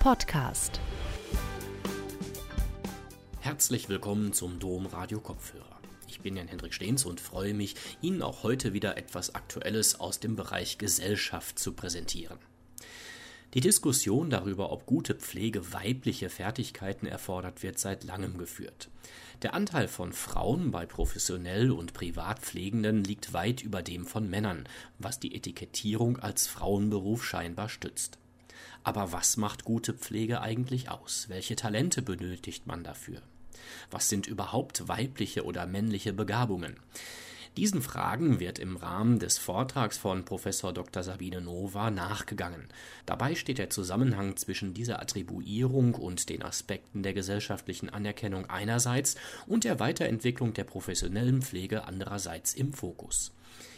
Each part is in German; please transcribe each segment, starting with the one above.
Podcast. Herzlich willkommen zum Dom Radio Kopfhörer. Ich bin Jan Hendrik Stehns und freue mich, Ihnen auch heute wieder etwas Aktuelles aus dem Bereich Gesellschaft zu präsentieren. Die Diskussion darüber, ob gute Pflege weibliche Fertigkeiten erfordert, wird seit langem geführt. Der Anteil von Frauen bei professionell und Privatpflegenden liegt weit über dem von Männern, was die Etikettierung als Frauenberuf scheinbar stützt. Aber was macht gute Pflege eigentlich aus? Welche Talente benötigt man dafür? Was sind überhaupt weibliche oder männliche Begabungen? Diesen Fragen wird im Rahmen des Vortrags von Professor Dr. Sabine Nova nachgegangen. Dabei steht der Zusammenhang zwischen dieser Attribuierung und den Aspekten der gesellschaftlichen Anerkennung einerseits und der Weiterentwicklung der professionellen Pflege andererseits im Fokus.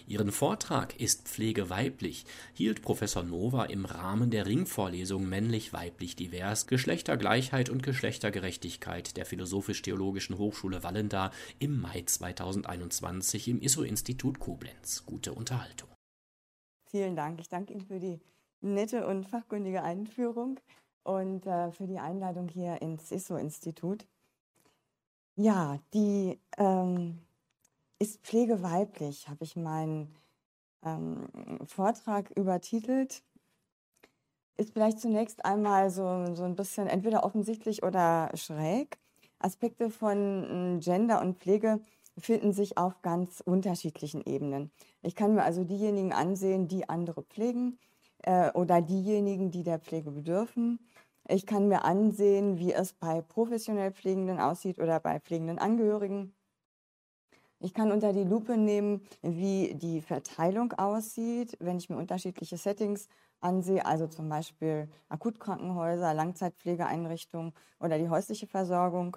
Ihren Vortrag Ist Pflege weiblich hielt Professor Nova im Rahmen der Ringvorlesung Männlich-Weiblich divers Geschlechtergleichheit und Geschlechtergerechtigkeit der Philosophisch-Theologischen Hochschule Wallendar im Mai 2021 im ISO-Institut Koblenz. Gute Unterhaltung. Vielen Dank. Ich danke Ihnen für die nette und fachkundige Einführung und äh, für die Einladung hier ins ISO-Institut. Ja, die ähm, ist Pflege weiblich, habe ich meinen ähm, Vortrag übertitelt. Ist vielleicht zunächst einmal so, so ein bisschen entweder offensichtlich oder schräg. Aspekte von hm, Gender und Pflege finden sich auf ganz unterschiedlichen Ebenen. Ich kann mir also diejenigen ansehen, die andere pflegen äh, oder diejenigen, die der Pflege bedürfen. Ich kann mir ansehen, wie es bei professionell Pflegenden aussieht oder bei pflegenden Angehörigen. Ich kann unter die Lupe nehmen, wie die Verteilung aussieht, wenn ich mir unterschiedliche Settings ansehe, also zum Beispiel Akutkrankenhäuser, Langzeitpflegeeinrichtungen oder die häusliche Versorgung.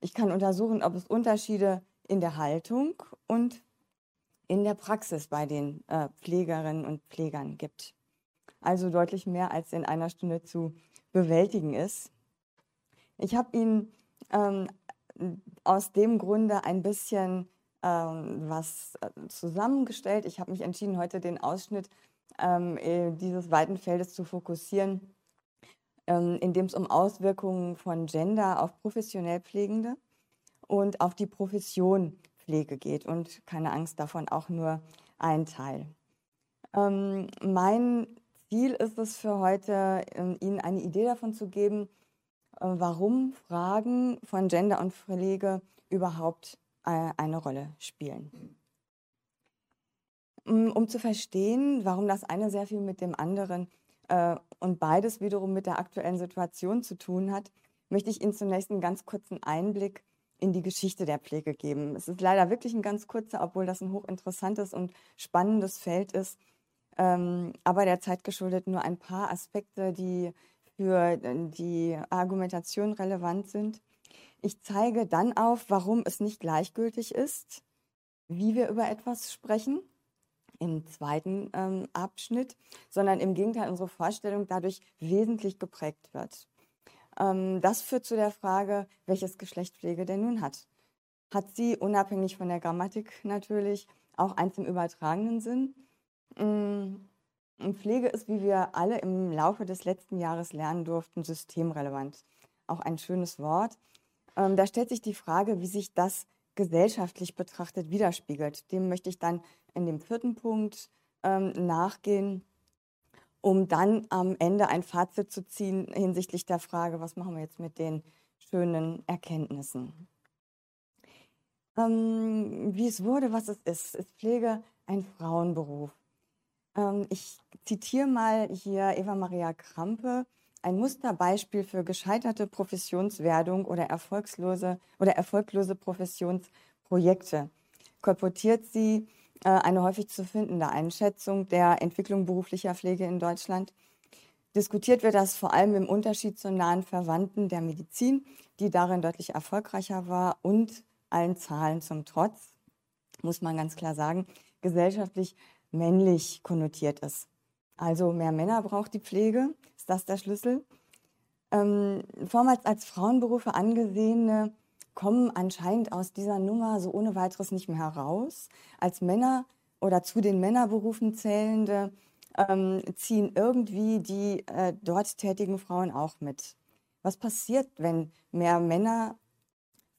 Ich kann untersuchen, ob es Unterschiede in der Haltung und in der Praxis bei den äh, Pflegerinnen und Pflegern gibt. Also deutlich mehr, als in einer Stunde zu bewältigen ist. Ich habe Ihnen ähm, aus dem Grunde ein bisschen ähm, was äh, zusammengestellt. Ich habe mich entschieden, heute den Ausschnitt ähm, äh, dieses weiten Feldes zu fokussieren, ähm, in dem es um Auswirkungen von Gender auf professionell Pflegende und auf die Profession Pflege geht. Und keine Angst davon, auch nur ein Teil. Ähm, mein Ziel ist es für heute, ähm, Ihnen eine Idee davon zu geben, äh, warum Fragen von Gender und Pflege überhaupt eine Rolle spielen. Mm, um zu verstehen, warum das eine sehr viel mit dem anderen äh, und beides wiederum mit der aktuellen Situation zu tun hat, möchte ich Ihnen zunächst einen ganz kurzen Einblick in die Geschichte der Pflege geben. Es ist leider wirklich ein ganz kurzer, obwohl das ein hochinteressantes und spannendes Feld ist, ähm, aber der Zeit geschuldet nur ein paar Aspekte, die für äh, die Argumentation relevant sind. Ich zeige dann auf, warum es nicht gleichgültig ist, wie wir über etwas sprechen im zweiten ähm, Abschnitt, sondern im Gegenteil unsere Vorstellung dadurch wesentlich geprägt wird. Ähm, das führt zu der Frage, welches Geschlecht Pflege denn nun hat. Hat sie, unabhängig von der Grammatik natürlich, auch eins im übertragenen Sinn? Ähm, Pflege ist, wie wir alle im Laufe des letzten Jahres lernen durften, systemrelevant. Auch ein schönes Wort. Ähm, da stellt sich die Frage, wie sich das gesellschaftlich betrachtet widerspiegelt. Dem möchte ich dann in dem vierten Punkt ähm, nachgehen, um dann am Ende ein Fazit zu ziehen hinsichtlich der Frage, was machen wir jetzt mit den schönen Erkenntnissen. Ähm, wie es wurde, was es ist, ist Pflege ein Frauenberuf. Ähm, ich zitiere mal hier Eva Maria Krampe, ein Musterbeispiel für gescheiterte Professionswerdung oder erfolgslose oder erfolglose Professionsprojekte. Kolportiert sie äh, eine häufig zu findende Einschätzung der Entwicklung beruflicher Pflege in Deutschland. Diskutiert wird das vor allem im Unterschied zu nahen Verwandten der Medizin, die darin deutlich erfolgreicher war und allen Zahlen zum Trotz, muss man ganz klar sagen, gesellschaftlich männlich konnotiert ist. Also mehr Männer braucht die Pflege, ist das der Schlüssel? Ähm, vormals als Frauenberufe angesehene kommen anscheinend aus dieser Nummer so ohne weiteres nicht mehr heraus. Als Männer oder zu den Männerberufen zählende ähm, ziehen irgendwie die äh, dort tätigen Frauen auch mit. Was passiert, wenn mehr Männer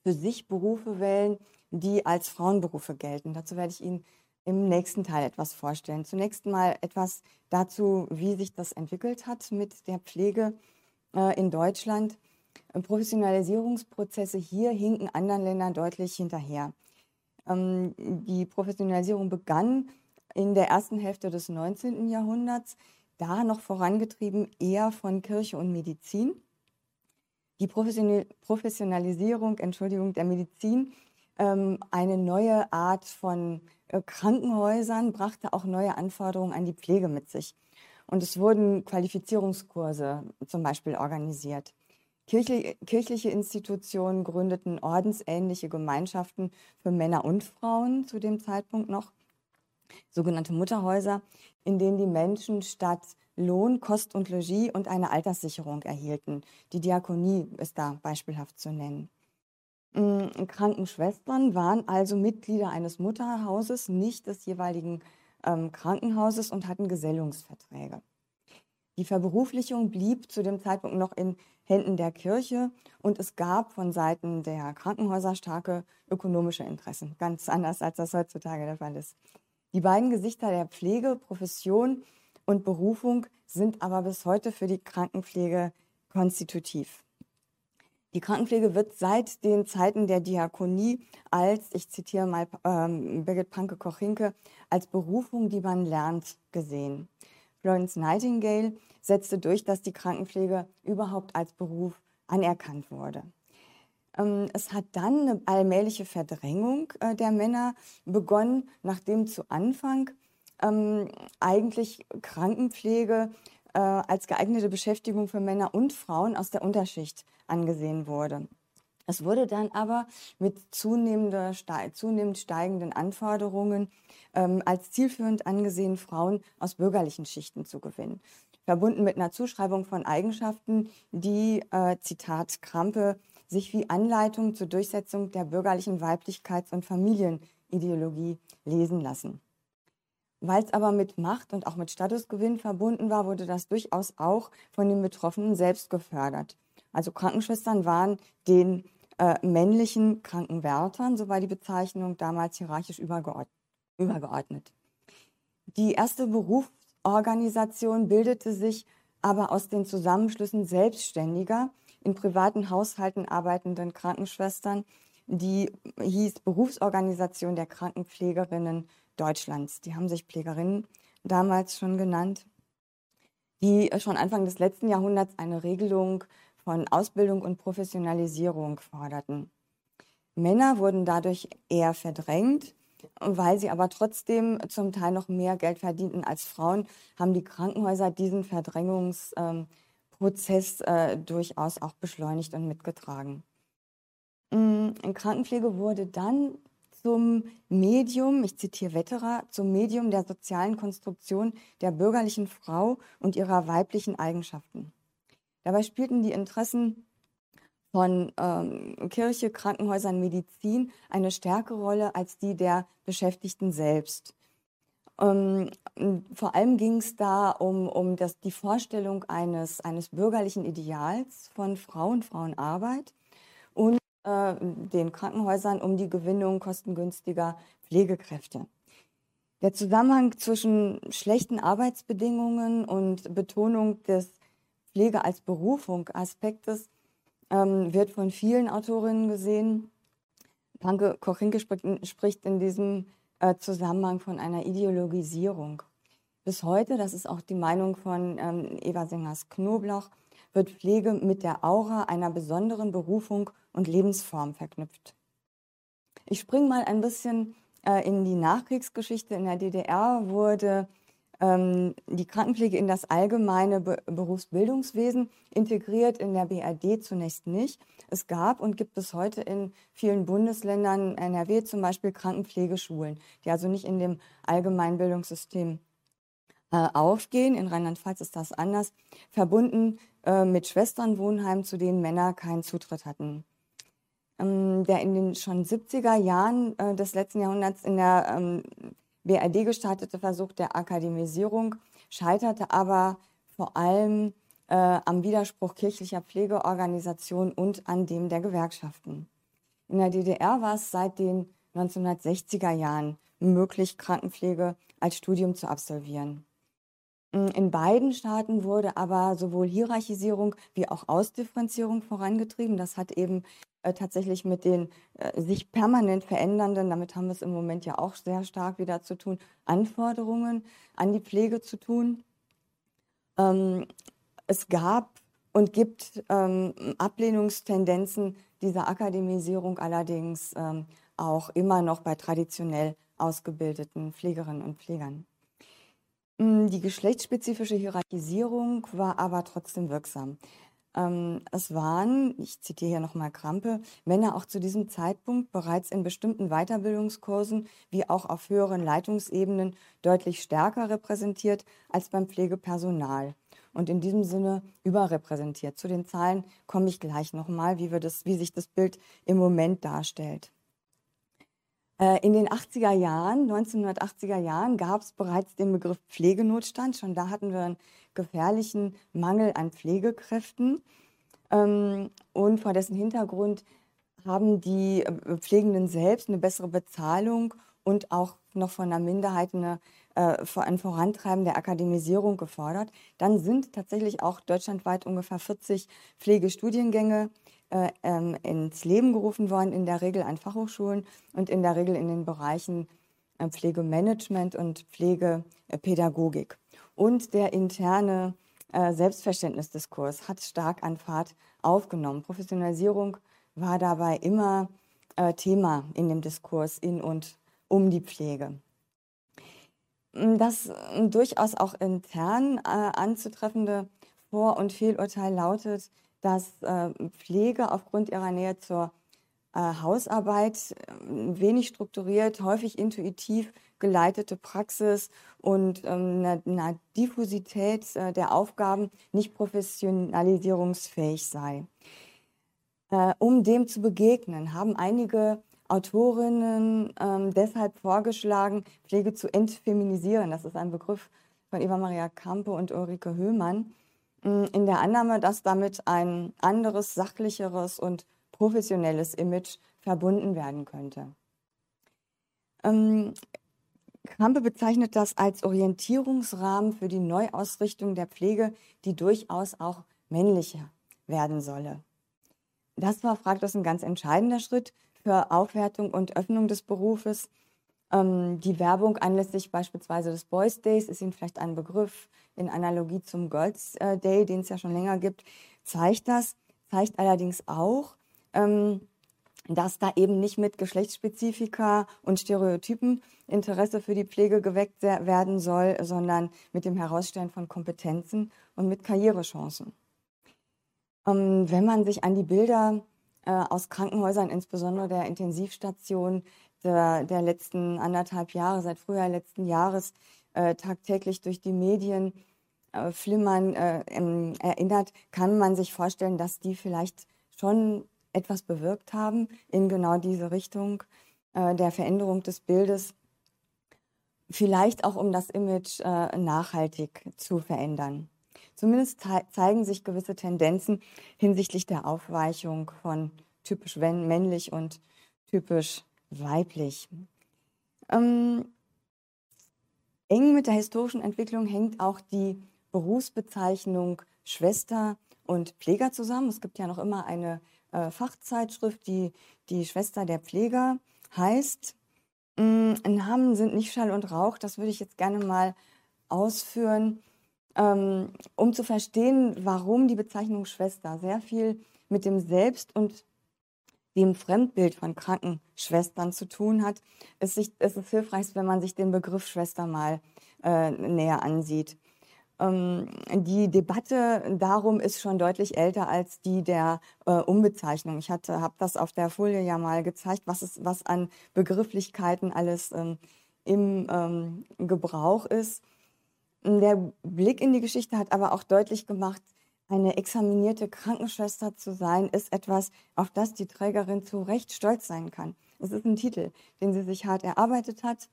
für sich Berufe wählen, die als Frauenberufe gelten? Dazu werde ich Ihnen im nächsten Teil etwas vorstellen. Zunächst mal etwas dazu, wie sich das entwickelt hat mit der Pflege äh, in Deutschland. Professionalisierungsprozesse hier hinken anderen Ländern deutlich hinterher. Ähm, die Professionalisierung begann in der ersten Hälfte des 19. Jahrhunderts, da noch vorangetrieben eher von Kirche und Medizin. Die Professionalisierung Entschuldigung, der Medizin, ähm, eine neue Art von Krankenhäusern, brachte auch neue Anforderungen an die Pflege mit sich. Und es wurden Qualifizierungskurse zum Beispiel organisiert. Kirchliche, kirchliche Institutionen gründeten ordensähnliche Gemeinschaften für Männer und Frauen zu dem Zeitpunkt noch, sogenannte Mutterhäuser, in denen die Menschen statt Lohn, Kost und Logis und eine Alterssicherung erhielten. Die Diakonie ist da beispielhaft zu nennen. Mm, Krankenschwestern waren also Mitglieder eines Mutterhauses, nicht des jeweiligen ähm, Krankenhauses und hatten Gesellungsverträge. Die Verberuflichung blieb zu dem Zeitpunkt noch in Händen der Kirche und es gab von Seiten der Krankenhäuser starke ökonomische Interessen, ganz anders als das heutzutage der Fall ist. Die beiden Gesichter der Pflege, Profession und Berufung sind aber bis heute für die Krankenpflege konstitutiv. Die Krankenpflege wird seit den Zeiten der Diakonie als, ich zitiere mal ähm, Birgit Panke-Kochinke, als Berufung, die man lernt, gesehen. Florence Nightingale setzte durch, dass die Krankenpflege überhaupt als Beruf anerkannt wurde. Ähm, es hat dann eine allmähliche Verdrängung äh, der Männer begonnen, nachdem zu Anfang ähm, eigentlich Krankenpflege äh, als geeignete Beschäftigung für Männer und Frauen aus der Unterschicht angesehen wurde. Es wurde dann aber mit zunehmender, zunehmend steigenden Anforderungen ähm, als zielführend angesehen, Frauen aus bürgerlichen Schichten zu gewinnen. Verbunden mit einer Zuschreibung von Eigenschaften, die, äh, Zitat Krampe, sich wie Anleitung zur Durchsetzung der bürgerlichen Weiblichkeits- und Familienideologie lesen lassen. Weil es aber mit Macht und auch mit Statusgewinn verbunden war, wurde das durchaus auch von den Betroffenen selbst gefördert. Also Krankenschwestern waren den äh, männlichen Krankenwärtern, so war die Bezeichnung damals hierarchisch übergeordnet. Die erste Berufsorganisation bildete sich aber aus den Zusammenschlüssen Selbstständiger, in privaten Haushalten arbeitenden Krankenschwestern, die hieß Berufsorganisation der Krankenpflegerinnen Deutschlands. Die haben sich Pflegerinnen damals schon genannt, die schon Anfang des letzten Jahrhunderts eine Regelung von Ausbildung und Professionalisierung forderten. Männer wurden dadurch eher verdrängt, weil sie aber trotzdem zum Teil noch mehr Geld verdienten als Frauen, haben die Krankenhäuser diesen Verdrängungs ähm, äh, durchaus auch beschleunigt und mitgetragen. Mm, in Krankenpflege wurde dann zum Medium, ich zitiere Wetterer, zum Medium der sozialen Konstruktion der bürgerlichen Frau und ihrer weiblichen Eigenschaften. Dabei spielten die Interessen von ähm, Kirche, Krankenhäusern, Medizin eine stärkere Rolle als die der Beschäftigten selbst. Ähm, vor allem ging es da um, um das, die Vorstellung eines, eines bürgerlichen Ideals von Frauen, Frauenarbeit und äh, den Krankenhäusern um die Gewinnung kostengünstiger Pflegekräfte. Der Zusammenhang zwischen schlechten Arbeitsbedingungen und Betonung des Pflege als Berufung Aspektes ähm, wird von vielen Autorinnen gesehen. Panke Kochinke spricht in diesem äh, Zusammenhang von einer Ideologisierung. Bis heute, das ist auch die Meinung von ähm, Eva Sengers Knoblauch, wird Pflege mit der Aura einer besonderen Berufung und Lebensform verknüpft. Ich springe mal ein bisschen äh, in die Nachkriegsgeschichte. In der DDR wurde ähm, die Krankenpflege in das allgemeine Be Berufsbildungswesen integriert, in der BRD zunächst nicht. Es gab und gibt bis heute in vielen Bundesländern, NRW zum Beispiel, Krankenpflegeschulen, die also nicht in dem Allgemeinbildungssystem äh, aufgehen. In Rheinland-Pfalz ist das anders, verbunden äh, mit Schwesternwohnheimen, zu denen Männer keinen Zutritt hatten. Ähm, der in den schon 70er Jahren äh, des letzten Jahrhunderts in der ähm, BRD gestartete Versuch der Akademisierung scheiterte aber vor allem äh, am Widerspruch kirchlicher Pflegeorganisationen und an dem der Gewerkschaften. In der DDR war es seit den 1960er Jahren möglich, Krankenpflege als Studium zu absolvieren. In beiden Staaten wurde aber sowohl Hierarchisierung wie auch Ausdifferenzierung vorangetrieben. Das hat eben äh, tatsächlich mit den äh, sich permanent verändernden, damit haben wir es im Moment ja auch sehr stark wieder zu tun, Anforderungen an die Pflege zu tun. Ähm, es gab und gibt ähm, Ablehnungstendenzen dieser Akademisierung allerdings ähm, auch immer noch bei traditionell ausgebildeten Pflegerinnen und Pflegern. Mm, die geschlechtsspezifische Hierarchisierung war aber trotzdem wirksam. Ähm, es waren, ich zitiere hier nochmal Krampe, Männer auch zu diesem Zeitpunkt bereits in bestimmten Weiterbildungskursen wie auch auf höheren Leitungsebenen deutlich stärker repräsentiert als beim Pflegepersonal und in diesem Sinne überrepräsentiert. Zu den Zahlen komme ich gleich nochmal, wie, wie sich das Bild im Moment darstellt. Äh, in den 80er Jahren, 1980er Jahren, gab es bereits den Begriff Pflegenotstand. Schon da hatten wir einen gefährlichen Mangel an Pflegekräften. Ähm, und vor dessen Hintergrund haben die äh, Pflegenden selbst eine bessere Bezahlung und auch noch von einer Minderheit eine, äh, ein Vorantreiben der Akademisierung gefordert. Dann sind tatsächlich auch deutschlandweit ungefähr 40 Pflegestudiengänge äh, ähm, ins Leben gerufen worden, in der Regel an Fachhochschulen und in der Regel in den Bereichen äh, Pflegemanagement und Pflegepädagogik. Und der interne äh, Selbstverständnisdiskurs hat stark an Fahrt aufgenommen. Professionalisierung war dabei immer äh, Thema in dem Diskurs in und um die Pflege. Das äh, durchaus auch intern äh, anzutreffende Vor- und Fehlurteil lautet, dass äh, Pflege aufgrund ihrer Nähe zur äh, Hausarbeit äh, wenig strukturiert, häufig intuitiv geleitete Praxis und ähm, einer, einer Diffusität äh, der Aufgaben nicht professionalisierungsfähig sei. Um dem zu begegnen, haben einige Autorinnen ähm, deshalb vorgeschlagen, Pflege zu entfeminisieren. Das ist ein Begriff von Eva Maria Campe und Ulrike Höhmann in der Annahme, dass damit ein anderes, sachlicheres und professionelles Image verbunden werden könnte. Ähm, Krampe bezeichnet das als Orientierungsrahmen für die Neuausrichtung der Pflege, die durchaus auch männlicher werden solle. Das war fraglos ein ganz entscheidender Schritt für Aufwertung und Öffnung des Berufes. Ähm, die Werbung anlässlich beispielsweise des Boys Days ist Ihnen vielleicht ein Begriff in Analogie zum Girls äh, Day, den es ja schon länger gibt, zeigt das, zeigt allerdings auch, ähm, dass da eben nicht mit Geschlechtsspezifika und Stereotypen Interesse für die Pflege geweckt werden soll, sondern mit dem Herausstellen von Kompetenzen und mit Karrierechancen. Ähm, wenn man sich an die Bilder äh, aus Krankenhäusern, insbesondere der Intensivstation der, der letzten anderthalb Jahre, seit Frühjahr letzten Jahres, äh, tagtäglich durch die Medien äh, flimmern äh, erinnert, kann man sich vorstellen, dass die vielleicht schon etwas bewirkt haben in genau diese Richtung äh, der Veränderung des Bildes. Vielleicht auch, um das Image äh, nachhaltig zu verändern. Zumindest zeigen sich gewisse Tendenzen hinsichtlich der Aufweichung von typisch männlich und typisch weiblich. Ähm, Eng mit der historischen Entwicklung hängt auch die Berufsbezeichnung Schwester und Pfleger zusammen. Es gibt ja noch immer eine äh, Fachzeitschrift, die die Schwester der Pfleger heißt. Ähm, Namen sind nicht Schall und Rauch, das würde ich jetzt gerne mal ausführen, ähm, um zu verstehen, warum die Bezeichnung Schwester sehr viel mit dem Selbst- und dem Fremdbild von Krankenschwestern zu tun hat, ist, sich, ist es hilfreich, wenn man sich den Begriff Schwester mal äh, näher ansieht. Ähm, die Debatte darum ist schon deutlich älter als die der äh, Umbezeichnung. Ich habe das auf der Folie ja mal gezeigt, was, ist, was an Begrifflichkeiten alles ähm, im ähm, Gebrauch ist. Der Blick in die Geschichte hat aber auch deutlich gemacht, eine examinierte Krankenschwester zu sein, ist etwas, auf das die Trägerin zu Recht stolz sein kann. Es ist ein Titel, den sie sich hart erarbeitet hat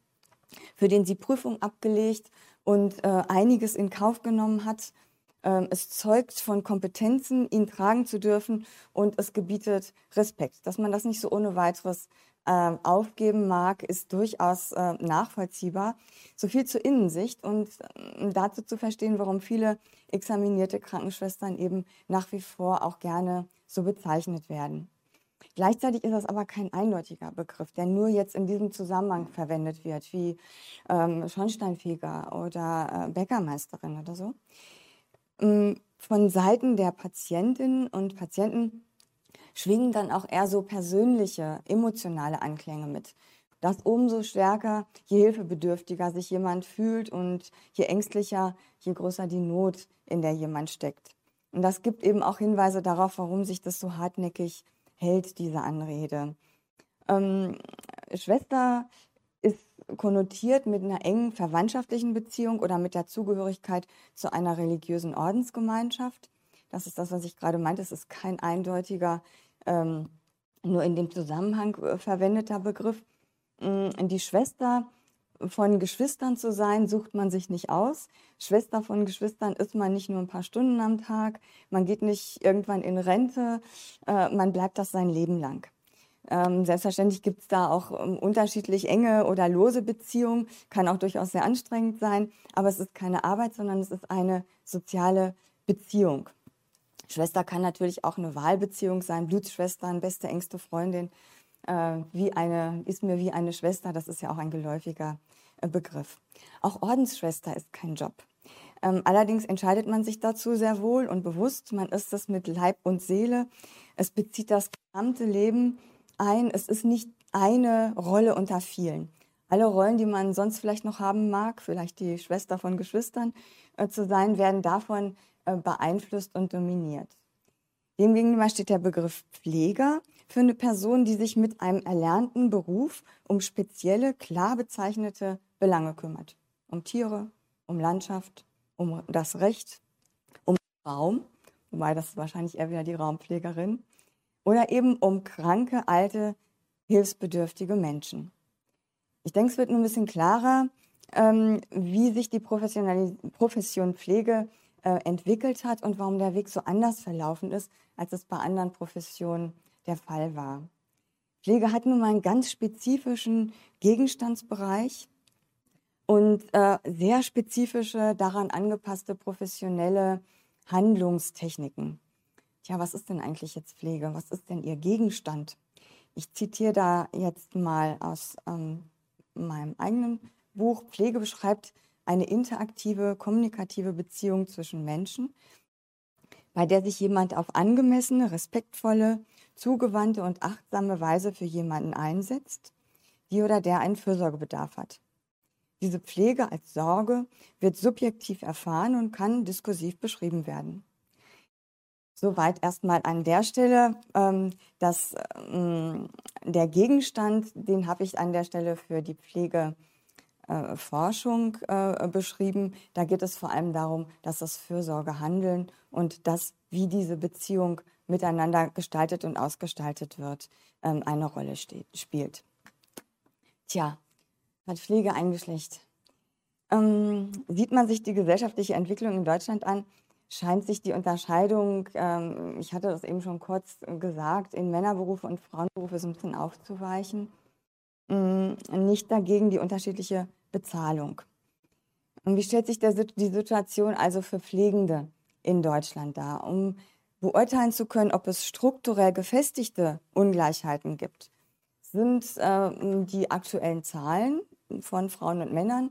für den sie Prüfung abgelegt und äh, einiges in Kauf genommen hat. Ähm, es zeugt von Kompetenzen, ihn tragen zu dürfen und es gebietet Respekt. Dass man das nicht so ohne weiteres äh, aufgeben mag, ist durchaus äh, nachvollziehbar. So viel zur Innensicht und äh, dazu zu verstehen, warum viele examinierte Krankenschwestern eben nach wie vor auch gerne so bezeichnet werden. Gleichzeitig ist das aber kein eindeutiger Begriff, der nur jetzt in diesem Zusammenhang verwendet wird, wie ähm, Schornsteinfeger oder äh, Bäckermeisterin oder so. Ähm, von Seiten der Patientinnen und Patienten schwingen dann auch eher so persönliche, emotionale Anklänge mit. Das umso stärker, je hilfebedürftiger sich jemand fühlt und je ängstlicher, je größer die Not, in der jemand steckt. Und das gibt eben auch Hinweise darauf, warum sich das so hartnäckig hält, diese Anrede. Ähm, Schwester ist konnotiert mit einer engen verwandtschaftlichen Beziehung oder mit der Zugehörigkeit zu einer religiösen Ordensgemeinschaft. Das ist das, was ich gerade meinte. Es ist kein eindeutiger, ähm, nur in dem Zusammenhang äh, verwendeter Begriff. Ähm, die Schwester von Geschwistern zu sein, sucht man sich nicht aus. Schwester von Geschwistern ist man nicht nur ein paar Stunden am Tag, man geht nicht irgendwann in Rente, äh, man bleibt das sein Leben lang. Ähm, selbstverständlich gibt es da auch ähm, unterschiedlich enge oder lose Beziehungen, kann auch durchaus sehr anstrengend sein, aber es ist keine Arbeit, sondern es ist eine soziale Beziehung. Schwester kann natürlich auch eine Wahlbeziehung sein, Blutsschwestern, beste, engste Freundin, äh, wie eine, ist mir wie eine Schwester, das ist ja auch ein geläufiger äh, Begriff. Auch Ordensschwester ist kein Job. Ähm, allerdings entscheidet man sich dazu sehr wohl und bewusst. Man ist das mit Leib und Seele. Es bezieht das gesamte Leben ein. Es ist nicht eine Rolle unter vielen. Alle Rollen, die man sonst vielleicht noch haben mag, vielleicht die Schwester von Geschwistern äh, zu sein, werden davon beeinflusst und dominiert. Demgegenüber steht der Begriff Pfleger für eine Person, die sich mit einem erlernten Beruf um spezielle, klar bezeichnete Belange kümmert. Um Tiere, um Landschaft, um das Recht, um Raum, wobei das ist wahrscheinlich eher wieder die Raumpflegerin, oder eben um kranke, alte, hilfsbedürftige Menschen. Ich denke, es wird nur ein bisschen klarer, ähm, wie sich die Profession Pflege äh, entwickelt hat und warum der Weg so anders verlaufen ist, als es bei anderen Professionen der Fall war. Pflege hat nun mal einen ganz spezifischen Gegenstandsbereich und äh, sehr spezifische, daran angepasste professionelle Handlungstechniken. Tja, was ist denn eigentlich jetzt Pflege? Was ist denn ihr Gegenstand? Ich zitiere da jetzt mal aus ähm, meinem eigenen Buch. Pflege beschreibt eine interaktive, kommunikative Beziehung zwischen Menschen, bei der sich jemand auf angemessene, respektvolle, zugewandte und achtsame Weise für jemanden einsetzt, die oder der einen Fürsorgebedarf hat. Diese Pflege als Sorge wird subjektiv erfahren und kann diskursiv beschrieben werden. Soweit erstmal an der Stelle. Ähm, dass, ähm, der Gegenstand, den habe ich an der Stelle für die Pflegeforschung äh, äh, beschrieben. Da geht es vor allem darum, dass das Fürsorgehandeln und das, wie diese Beziehung miteinander gestaltet und ausgestaltet wird, ähm, eine Rolle steht, spielt. Tja, hat Pflege ein Geschlecht? Ähm, sieht man sich die gesellschaftliche Entwicklung in Deutschland an, scheint sich die Unterscheidung, ähm, ich hatte das eben schon kurz gesagt, in Männerberufe und Frauenberufe so ein bisschen aufzuweichen. Ähm, nicht dagegen die unterschiedliche Bezahlung. Und wie stellt sich der, die Situation also für Pflegende in Deutschland dar? Um beurteilen zu können, ob es strukturell gefestigte Ungleichheiten gibt, sind äh, die aktuellen Zahlen von Frauen und Männern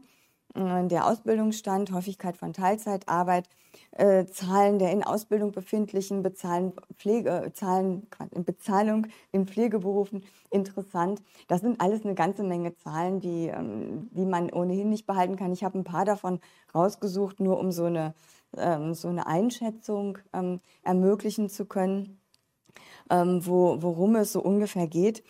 der Ausbildungsstand, Häufigkeit von Teilzeitarbeit, äh, Zahlen der in Ausbildung befindlichen, Bezahlen, Pflege, äh, Zahlen, Bezahlung in Pflegeberufen interessant. Das sind alles eine ganze Menge Zahlen, die, ähm, die man ohnehin nicht behalten kann. Ich habe ein paar davon rausgesucht, nur um so eine, ähm, so eine Einschätzung ähm, ermöglichen zu können, ähm, wo, worum es so ungefähr geht.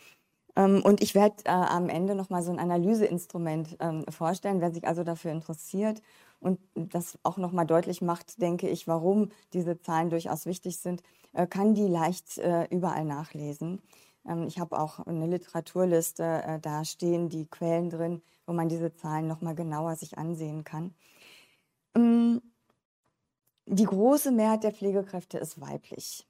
Ähm, und ich werde äh, am Ende nochmal so ein Analyseinstrument ähm, vorstellen, wer sich also dafür interessiert und das auch nochmal deutlich macht, denke ich, warum diese Zahlen durchaus wichtig sind, äh, kann die leicht äh, überall nachlesen. Ähm, ich habe auch eine Literaturliste da stehen, die Quellen drin, wo man diese Zahlen nochmal genauer sich ansehen kann. Die große Mehrheit der Pflegekräfte ist weiblich.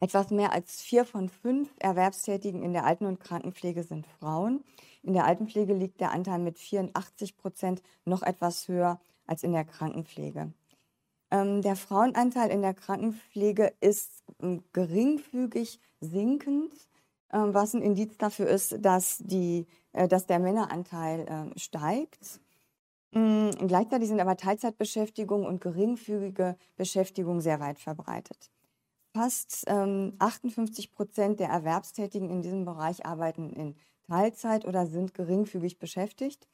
Etwas mehr als vier von fünf Erwerbstätigen in der Alten- und Krankenpflege sind Frauen. In der Altenpflege liegt der Anteil mit 84 Prozent noch etwas höher als in der Krankenpflege. Ähm, der Frauenanteil in der Krankenpflege ist ähm, geringfügig sinkend, ähm, was ein Indiz dafür ist, dass, die, äh, dass der Männeranteil steigt. Ähm, gleichzeitig sind aber Teilzeitbeschäftigung und geringfügige Beschäftigung sehr weit verbreitet. Fast ähm, 58 Prozent der Erwerbstätigen in diesem Bereich arbeiten in Teilzeit oder sind geringfügig beschäftigt.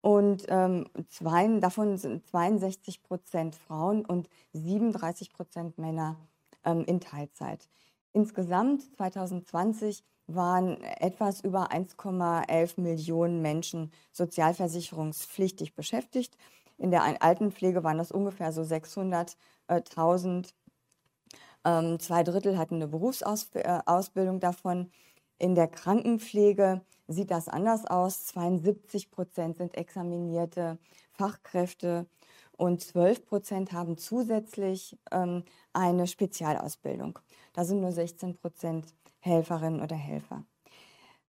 Und ähm, zwei, davon sind 62 Prozent Frauen und 37 Prozent Männer ähm, in Teilzeit. Insgesamt 2020 waren etwas über 1,11 Millionen Menschen sozialversicherungspflichtig beschäftigt. In der Altenpflege waren das ungefähr so 600.000 ähm, zwei Drittel hatten eine Berufsausbildung äh, davon. In der Krankenpflege sieht das anders aus. 72 Prozent sind examinierte Fachkräfte und 12 Prozent haben zusätzlich ähm, eine Spezialausbildung. Da sind nur 16 Prozent Helferinnen oder Helfer.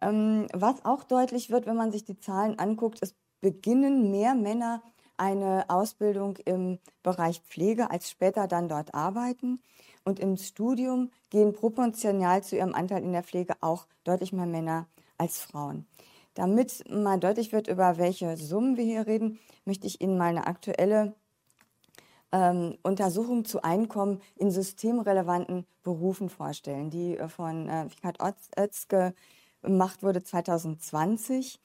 Ähm, was auch deutlich wird, wenn man sich die Zahlen anguckt, es beginnen mehr Männer eine Ausbildung im Bereich Pflege als später dann dort arbeiten. Und ins Studium gehen proportional zu ihrem Anteil in der Pflege auch deutlich mehr Männer als Frauen. Damit mal deutlich wird, über welche Summen wir hier reden, möchte ich Ihnen mal eine aktuelle ähm, Untersuchung zu Einkommen in systemrelevanten Berufen vorstellen, die äh, von äh, Fikat Özke gemacht wurde 2020.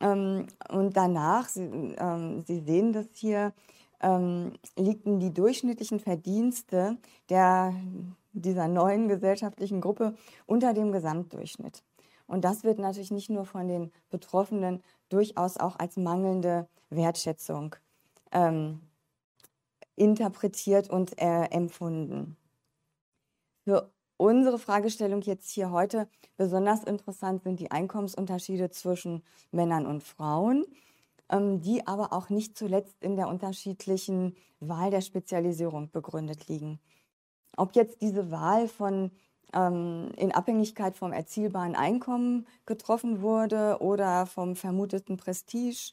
Ähm, und danach, Sie, ähm, Sie sehen das hier, ähm, liegen die durchschnittlichen Verdienste der, dieser neuen gesellschaftlichen Gruppe unter dem Gesamtdurchschnitt. Und das wird natürlich nicht nur von den Betroffenen durchaus auch als mangelnde Wertschätzung ähm, interpretiert und äh, empfunden. Für unsere Fragestellung jetzt hier heute besonders interessant sind die Einkommensunterschiede zwischen Männern und Frauen ähm, die aber auch nicht zuletzt in der unterschiedlichen Wahl der Spezialisierung begründet liegen. Ob jetzt diese Wahl von ähm, in Abhängigkeit vom erzielbaren Einkommen getroffen wurde oder vom vermuteten Prestige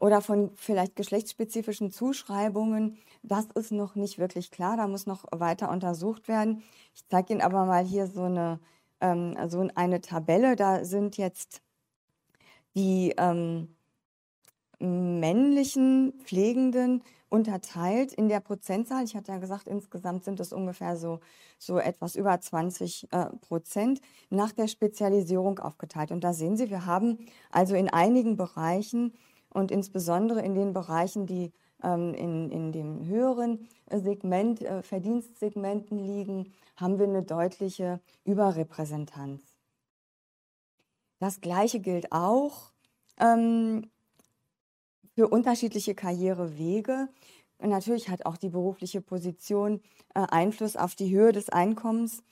oder von vielleicht geschlechtsspezifischen Zuschreibungen, das ist noch nicht wirklich klar. Da muss noch weiter untersucht werden. Ich zeige Ihnen aber mal hier so eine, ähm, so eine Tabelle. Da sind jetzt die ähm, männlichen Pflegenden unterteilt in der Prozentzahl. Ich hatte ja gesagt, insgesamt sind es ungefähr so, so etwas über 20 äh, Prozent nach der Spezialisierung aufgeteilt. Und da sehen Sie, wir haben also in einigen Bereichen und insbesondere in den Bereichen, die ähm, in, in dem höheren Segment, äh, Verdienstsegmenten liegen, haben wir eine deutliche Überrepräsentanz. Das Gleiche gilt auch ähm, für unterschiedliche Karrierewege. Natürlich hat auch die berufliche Position äh, Einfluss auf die Höhe des Einkommens.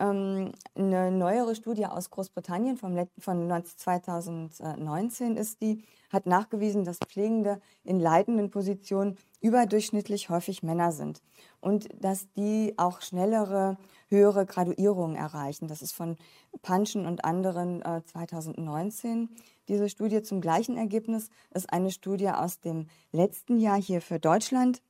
Ähm, eine neuere Studie aus Großbritannien vom von 2019 ist die, hat nachgewiesen, dass Pflegende in leitenden Positionen überdurchschnittlich häufig Männer sind und dass die auch schnellere, höhere Graduierungen erreichen. Das ist von Panschen und anderen äh, 2019 diese Studie zum gleichen Ergebnis ist eine Studie aus dem letzten Jahr hier für Deutschland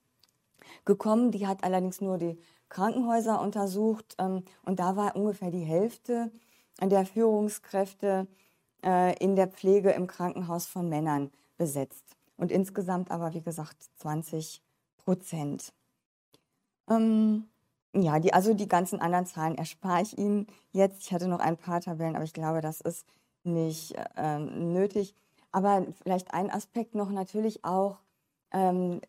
gekommen. Die hat allerdings nur die Krankenhäuser untersucht ähm, und da war ungefähr die Hälfte der Führungskräfte äh, in der Pflege im Krankenhaus von Männern besetzt. Und insgesamt aber, wie gesagt, 20 Prozent. Ähm, ja, die, also die ganzen anderen Zahlen erspare ich Ihnen jetzt. Ich hatte noch ein paar Tabellen, aber ich glaube, das ist nicht ähm, nötig. Aber vielleicht ein Aspekt noch natürlich auch ähm,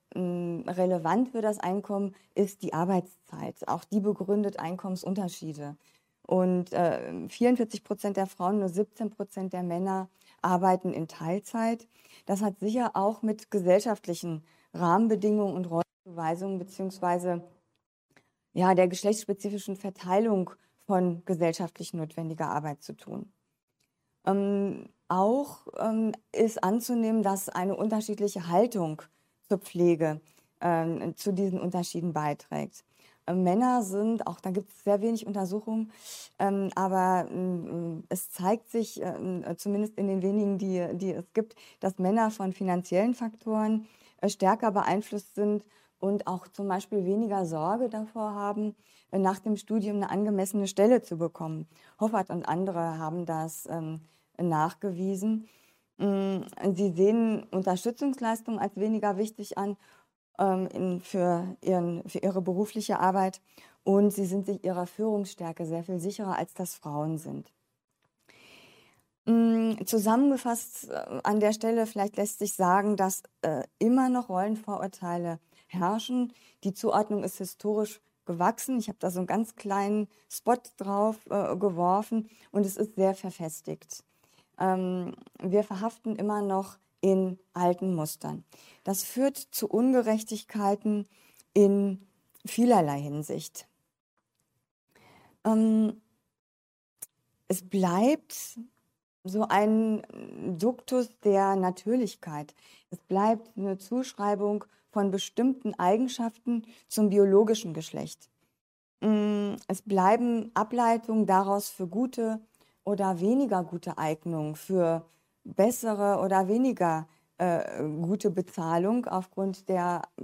relevant für das Einkommen ist die Arbeitszeit. Auch die begründet Einkommensunterschiede. Und äh, 44 Prozent der Frauen, nur 17 Prozent der Männer arbeiten in Teilzeit. Das hat sicher auch mit gesellschaftlichen Rahmenbedingungen und Rollenzuweisungen beziehungsweise ja, der geschlechtsspezifischen Verteilung von gesellschaftlich notwendiger Arbeit zu tun. Ähm, auch ähm, ist anzunehmen, dass eine unterschiedliche Haltung zur Pflege ähm, zu diesen Unterschieden beiträgt. Ähm, Männer sind, auch da gibt es sehr wenig Untersuchungen, ähm, aber ähm, es zeigt sich, zumindest in den wenigen, die, die es gibt, dass Männer von finanziellen Faktoren äh, stärker beeinflusst sind und auch zum Beispiel weniger Sorge davor haben, äh, nach dem Studium eine angemessene Stelle zu bekommen. Hoffert und andere haben das nachgewiesen. Mm, sie sehen Unterstützungsleistungen als weniger wichtig an ähm, in, für, ihren, für ihre berufliche Arbeit und sie sind sich ihrer Führungsstärke sehr viel sicherer, als das Frauen sind. Mm, zusammengefasst äh, an der Stelle vielleicht lässt sich sagen, dass äh, immer noch Rollenvorurteile herrschen. Die Zuordnung ist historisch gewachsen. Ich habe da so einen ganz kleinen Spot drauf äh, geworfen und es ist sehr verfestigt. Ähm, wir verhaften immer noch in alten Mustern. Das führt zu Ungerechtigkeiten in vielerlei Hinsicht. Ähm, es bleibt so ein Duktus der Natürlichkeit. Es bleibt eine Zuschreibung von bestimmten Eigenschaften zum biologischen Geschlecht. Mm, es bleiben Ableitungen daraus für gute oder weniger gute Eignung, für bessere oder weniger äh, gute Bezahlung aufgrund der äh,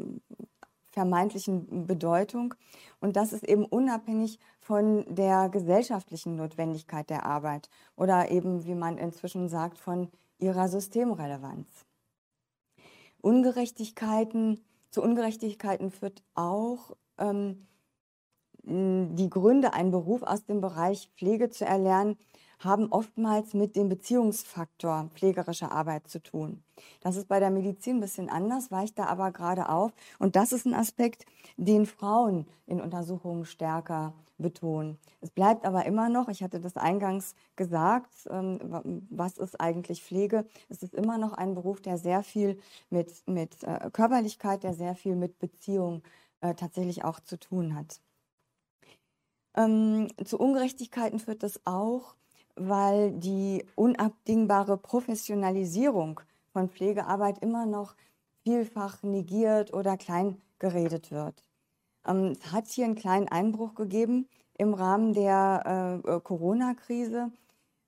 vermeintlichen Bedeutung. Und das ist eben unabhängig von der gesellschaftlichen Notwendigkeit der Arbeit oder eben, wie man inzwischen sagt, von ihrer Systemrelevanz. Ungerechtigkeiten, zu Ungerechtigkeiten führt auch ähm, die Gründe, einen Beruf aus dem Bereich Pflege zu erlernen, haben oftmals mit dem Beziehungsfaktor pflegerischer Arbeit zu tun. Das ist bei der Medizin ein bisschen anders, weicht da aber gerade auf. Und das ist ein Aspekt, den Frauen in Untersuchungen stärker betonen. Es bleibt aber immer noch, ich hatte das eingangs gesagt, ähm, was ist eigentlich Pflege? Es ist immer noch ein Beruf, der sehr viel mit, mit äh, Körperlichkeit, der sehr viel mit Beziehung äh, tatsächlich auch zu tun hat. Ähm, zu Ungerechtigkeiten führt das auch, weil die unabdingbare Professionalisierung von Pflegearbeit immer noch vielfach negiert oder klein geredet wird. Ähm, es hat hier einen kleinen Einbruch gegeben im Rahmen der äh, äh, Corona-Krise,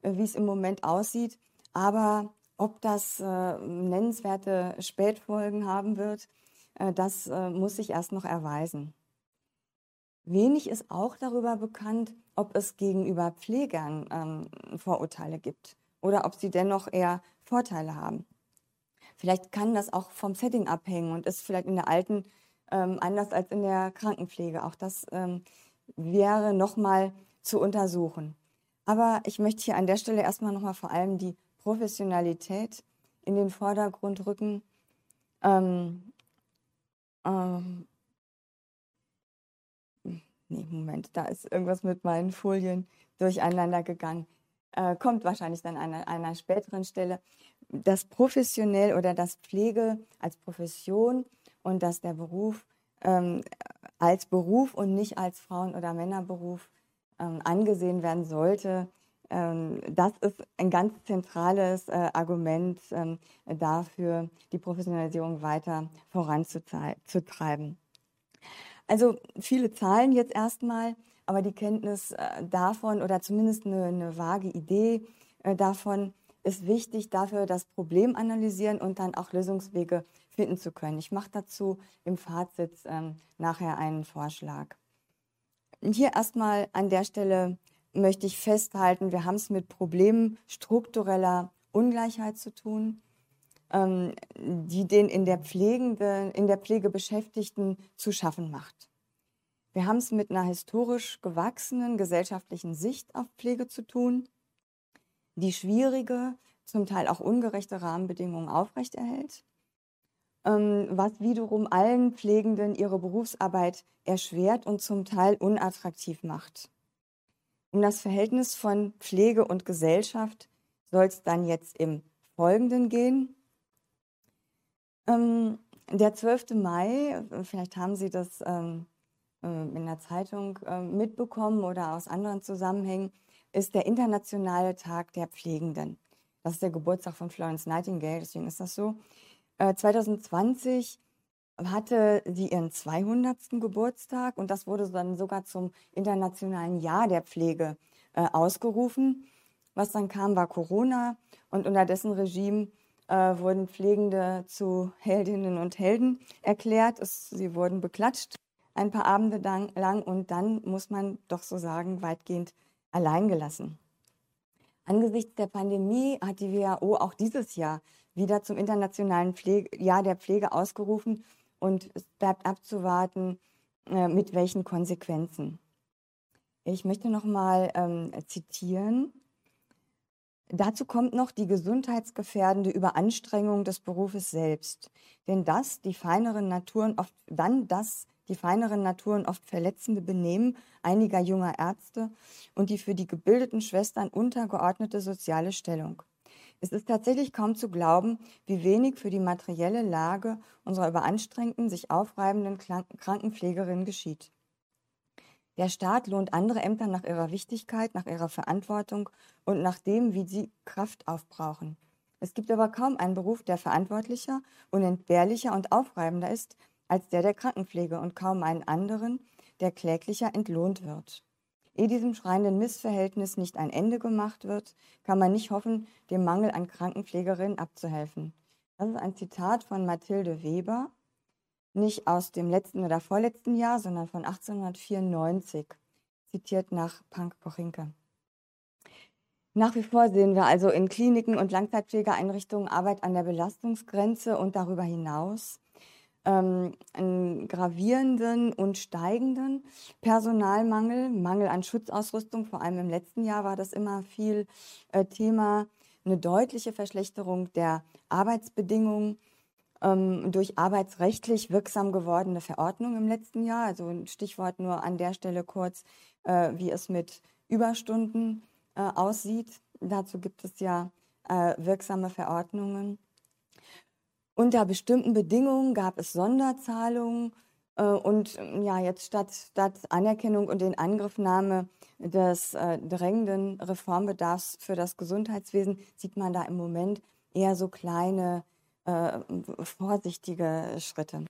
äh, wie es im Moment aussieht. Aber ob das äh, nennenswerte Spätfolgen haben wird, äh, das äh, muss sich erst noch erweisen. Wenig ist auch darüber bekannt, ob es gegenüber Pflegern ähm, Vorurteile gibt oder ob sie dennoch eher Vorteile haben. Vielleicht kann das auch vom Setting abhängen und ist vielleicht in der alten ähm, anders als in der Krankenpflege. Auch das ähm, wäre nochmal zu untersuchen. Aber ich möchte hier an der Stelle erstmal nochmal vor allem die Professionalität in den Vordergrund rücken. Ähm, ähm, Nee, Moment, da ist irgendwas mit meinen Folien durcheinander gegangen. Äh, kommt wahrscheinlich dann an einer späteren Stelle. Das professionell oder das Pflege als Profession und dass der Beruf ähm, als Beruf und nicht als Frauen- oder Männerberuf ähm, angesehen werden sollte, ähm, das ist ein ganz zentrales äh, Argument ähm, dafür, die Professionalisierung weiter voranzutreiben. Also viele Zahlen jetzt erstmal, aber die Kenntnis äh, davon oder zumindest eine, eine vage Idee äh, davon ist wichtig dafür, das Problem analysieren und dann auch Lösungswege finden zu können. Ich mache dazu im Fazit ähm, nachher einen Vorschlag. Hier erstmal an der Stelle möchte ich festhalten, wir haben es mit Problemen struktureller Ungleichheit zu tun ähm, die den in der, Pflegende, in der Pflege Beschäftigten zu schaffen macht. Wir haben es mit einer historisch gewachsenen gesellschaftlichen Sicht auf Pflege zu tun, die schwierige, zum Teil auch ungerechte Rahmenbedingungen aufrechterhält, ähm, was wiederum allen Pflegenden ihre Berufsarbeit erschwert und zum Teil unattraktiv macht. Um das Verhältnis von Pflege und Gesellschaft soll es dann jetzt im Folgenden gehen. Ähm, der 12. Mai, vielleicht haben Sie das ähm, äh, in der Zeitung äh, mitbekommen oder aus anderen Zusammenhängen, ist der Internationale Tag der Pflegenden. Das ist der Geburtstag von Florence Nightingale, deswegen ist das so. 2020 hatte sie ihren 200. Geburtstag und das wurde dann sogar zum Internationalen Jahr der Pflege äh, ausgerufen. Was dann kam, war Corona und unter dessen Regime äh, wurden Pflegende zu Heldinnen und Helden erklärt. Es, sie wurden beklatscht ein paar Abende lang und dann muss man doch so sagen, weitgehend alleingelassen. Angesichts der Pandemie hat die WHO auch dieses Jahr wieder zum Internationalen Pflege Jahr der Pflege ausgerufen und es bleibt abzuwarten, äh, mit welchen Konsequenzen. Ich möchte noch mal ähm, zitieren. Dazu kommt noch die gesundheitsgefährdende Überanstrengung des Berufes selbst. Denn das, die feineren Naturen oft, dann das, die feineren Naturen oft verletzende Benehmen einiger junger Ärzte und die für die gebildeten Schwestern untergeordnete soziale Stellung. Es ist tatsächlich kaum zu glauben, wie wenig für die materielle Lage unserer überanstrengten, sich aufreibenden Krankenpflegerinnen geschieht. Der Staat lohnt andere Ämter nach ihrer Wichtigkeit, nach ihrer Verantwortung und nach dem, wie sie Kraft aufbrauchen. Es gibt aber kaum einen Beruf, der verantwortlicher, unentbehrlicher und aufreibender ist als der der Krankenpflege und kaum einen anderen, der kläglicher entlohnt wird. Ehe diesem schreienden Missverhältnis nicht ein Ende gemacht wird, kann man nicht hoffen, dem Mangel an Krankenpflegerinnen abzuhelfen. Das ist ein Zitat von Mathilde Weber, nicht aus dem letzten oder vorletzten Jahr, sondern von 1894, zitiert nach Pank Kochinke. Nach wie vor sehen wir also in Kliniken und Langzeitpflegeeinrichtungen Arbeit an der Belastungsgrenze und darüber hinaus ähm, einen gravierenden und steigenden Personalmangel, Mangel an Schutzausrüstung. Vor allem im letzten Jahr war das immer viel äh, Thema. Eine deutliche Verschlechterung der Arbeitsbedingungen ähm, durch arbeitsrechtlich wirksam gewordene Verordnung im letzten Jahr. Also ein Stichwort nur an der Stelle kurz, äh, wie es mit Überstunden äh, aussieht. Dazu gibt es ja äh, wirksame Verordnungen. Unter bestimmten Bedingungen gab es Sonderzahlungen äh, und ja, jetzt statt, statt Anerkennung und in Angriffnahme des äh, drängenden Reformbedarfs für das Gesundheitswesen sieht man da im Moment eher so kleine, äh, vorsichtige Schritte.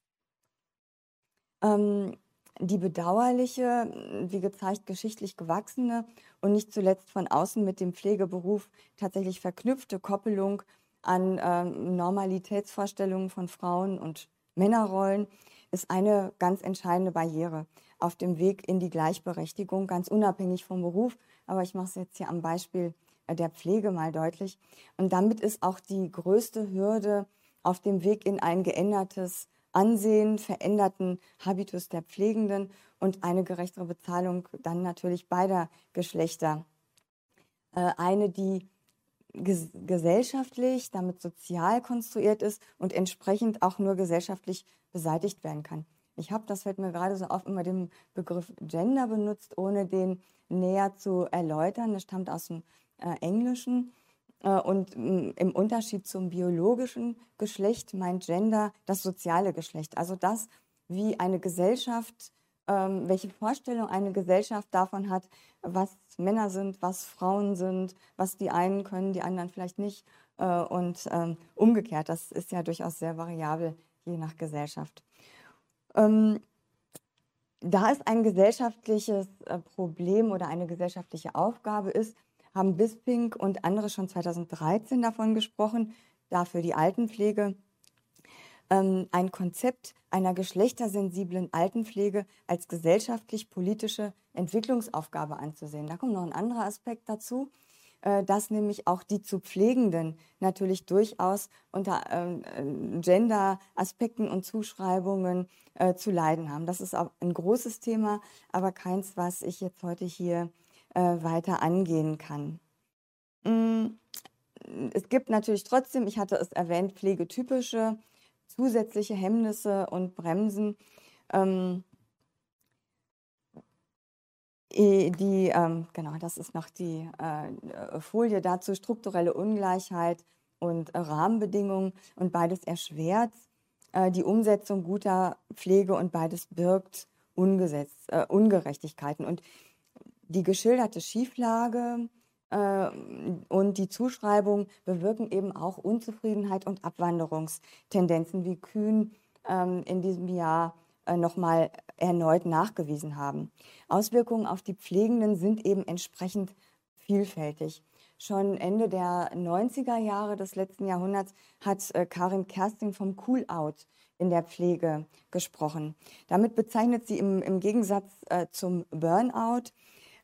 Ähm, die bedauerliche, wie gezeigt, geschichtlich gewachsene und nicht zuletzt von außen mit dem Pflegeberuf tatsächlich verknüpfte Koppelung an äh, Normalitätsvorstellungen von Frauen und Männerrollen ist eine ganz entscheidende Barriere auf dem Weg in die Gleichberechtigung, ganz unabhängig vom Beruf. Aber ich mache es jetzt hier am Beispiel äh, der Pflege mal deutlich. Und damit ist auch die größte Hürde auf dem Weg in ein geändertes Ansehen, veränderten Habitus der Pflegenden und eine gerechtere Bezahlung dann natürlich beider Geschlechter. Äh, eine, die ges gesellschaftlich, damit sozial konstruiert ist und entsprechend auch nur gesellschaftlich beseitigt werden kann. Ich habe, das fällt mir gerade so auf, immer den Begriff Gender benutzt, ohne den näher zu erläutern. Das stammt aus dem äh, Englischen. Äh, und mh, im Unterschied zum biologischen Geschlecht meint Gender das soziale Geschlecht. Also das, wie eine Gesellschaft ähm, welche Vorstellung eine Gesellschaft davon hat, was Männer sind, was Frauen sind, was die einen können, die anderen vielleicht nicht. Äh, und ähm, umgekehrt, das ist ja durchaus sehr variabel, je nach Gesellschaft. Ähm, da es ein gesellschaftliches äh, Problem oder eine gesellschaftliche Aufgabe ist, haben Bisping und andere schon 2013 davon gesprochen, dafür die Altenpflege ähm, ein Konzept einer geschlechtersensiblen Altenpflege als gesellschaftlich-politische Entwicklungsaufgabe anzusehen. Da kommt noch ein anderer Aspekt dazu, äh, dass nämlich auch die zu Pflegenden natürlich durchaus unter ähm, äh, Gender-Aspekten und Zuschreibungen äh, zu leiden haben. Das ist auch ein großes Thema, aber keins, was ich jetzt heute hier weiter angehen kann. Mm, es gibt natürlich trotzdem, ich hatte es erwähnt, pflegetypische zusätzliche Hemmnisse und Bremsen. Ähm, die, ähm, genau, das ist noch die äh, Folie dazu, strukturelle Ungleichheit und Rahmenbedingungen und beides erschwert äh, die Umsetzung guter Pflege und beides birgt Ungesetz, äh, Ungerechtigkeiten. Und die geschilderte Schieflage äh, und die Zuschreibung bewirken eben auch Unzufriedenheit und Abwanderungstendenzen, wie Kühn ähm, in diesem Jahr äh, nochmal erneut nachgewiesen haben. Auswirkungen auf die Pflegenden sind eben entsprechend vielfältig. Schon Ende der 90er Jahre des letzten Jahrhunderts hat äh, Karin Kersting vom Cool-Out in der Pflege gesprochen. Damit bezeichnet sie im, im Gegensatz äh, zum Burnout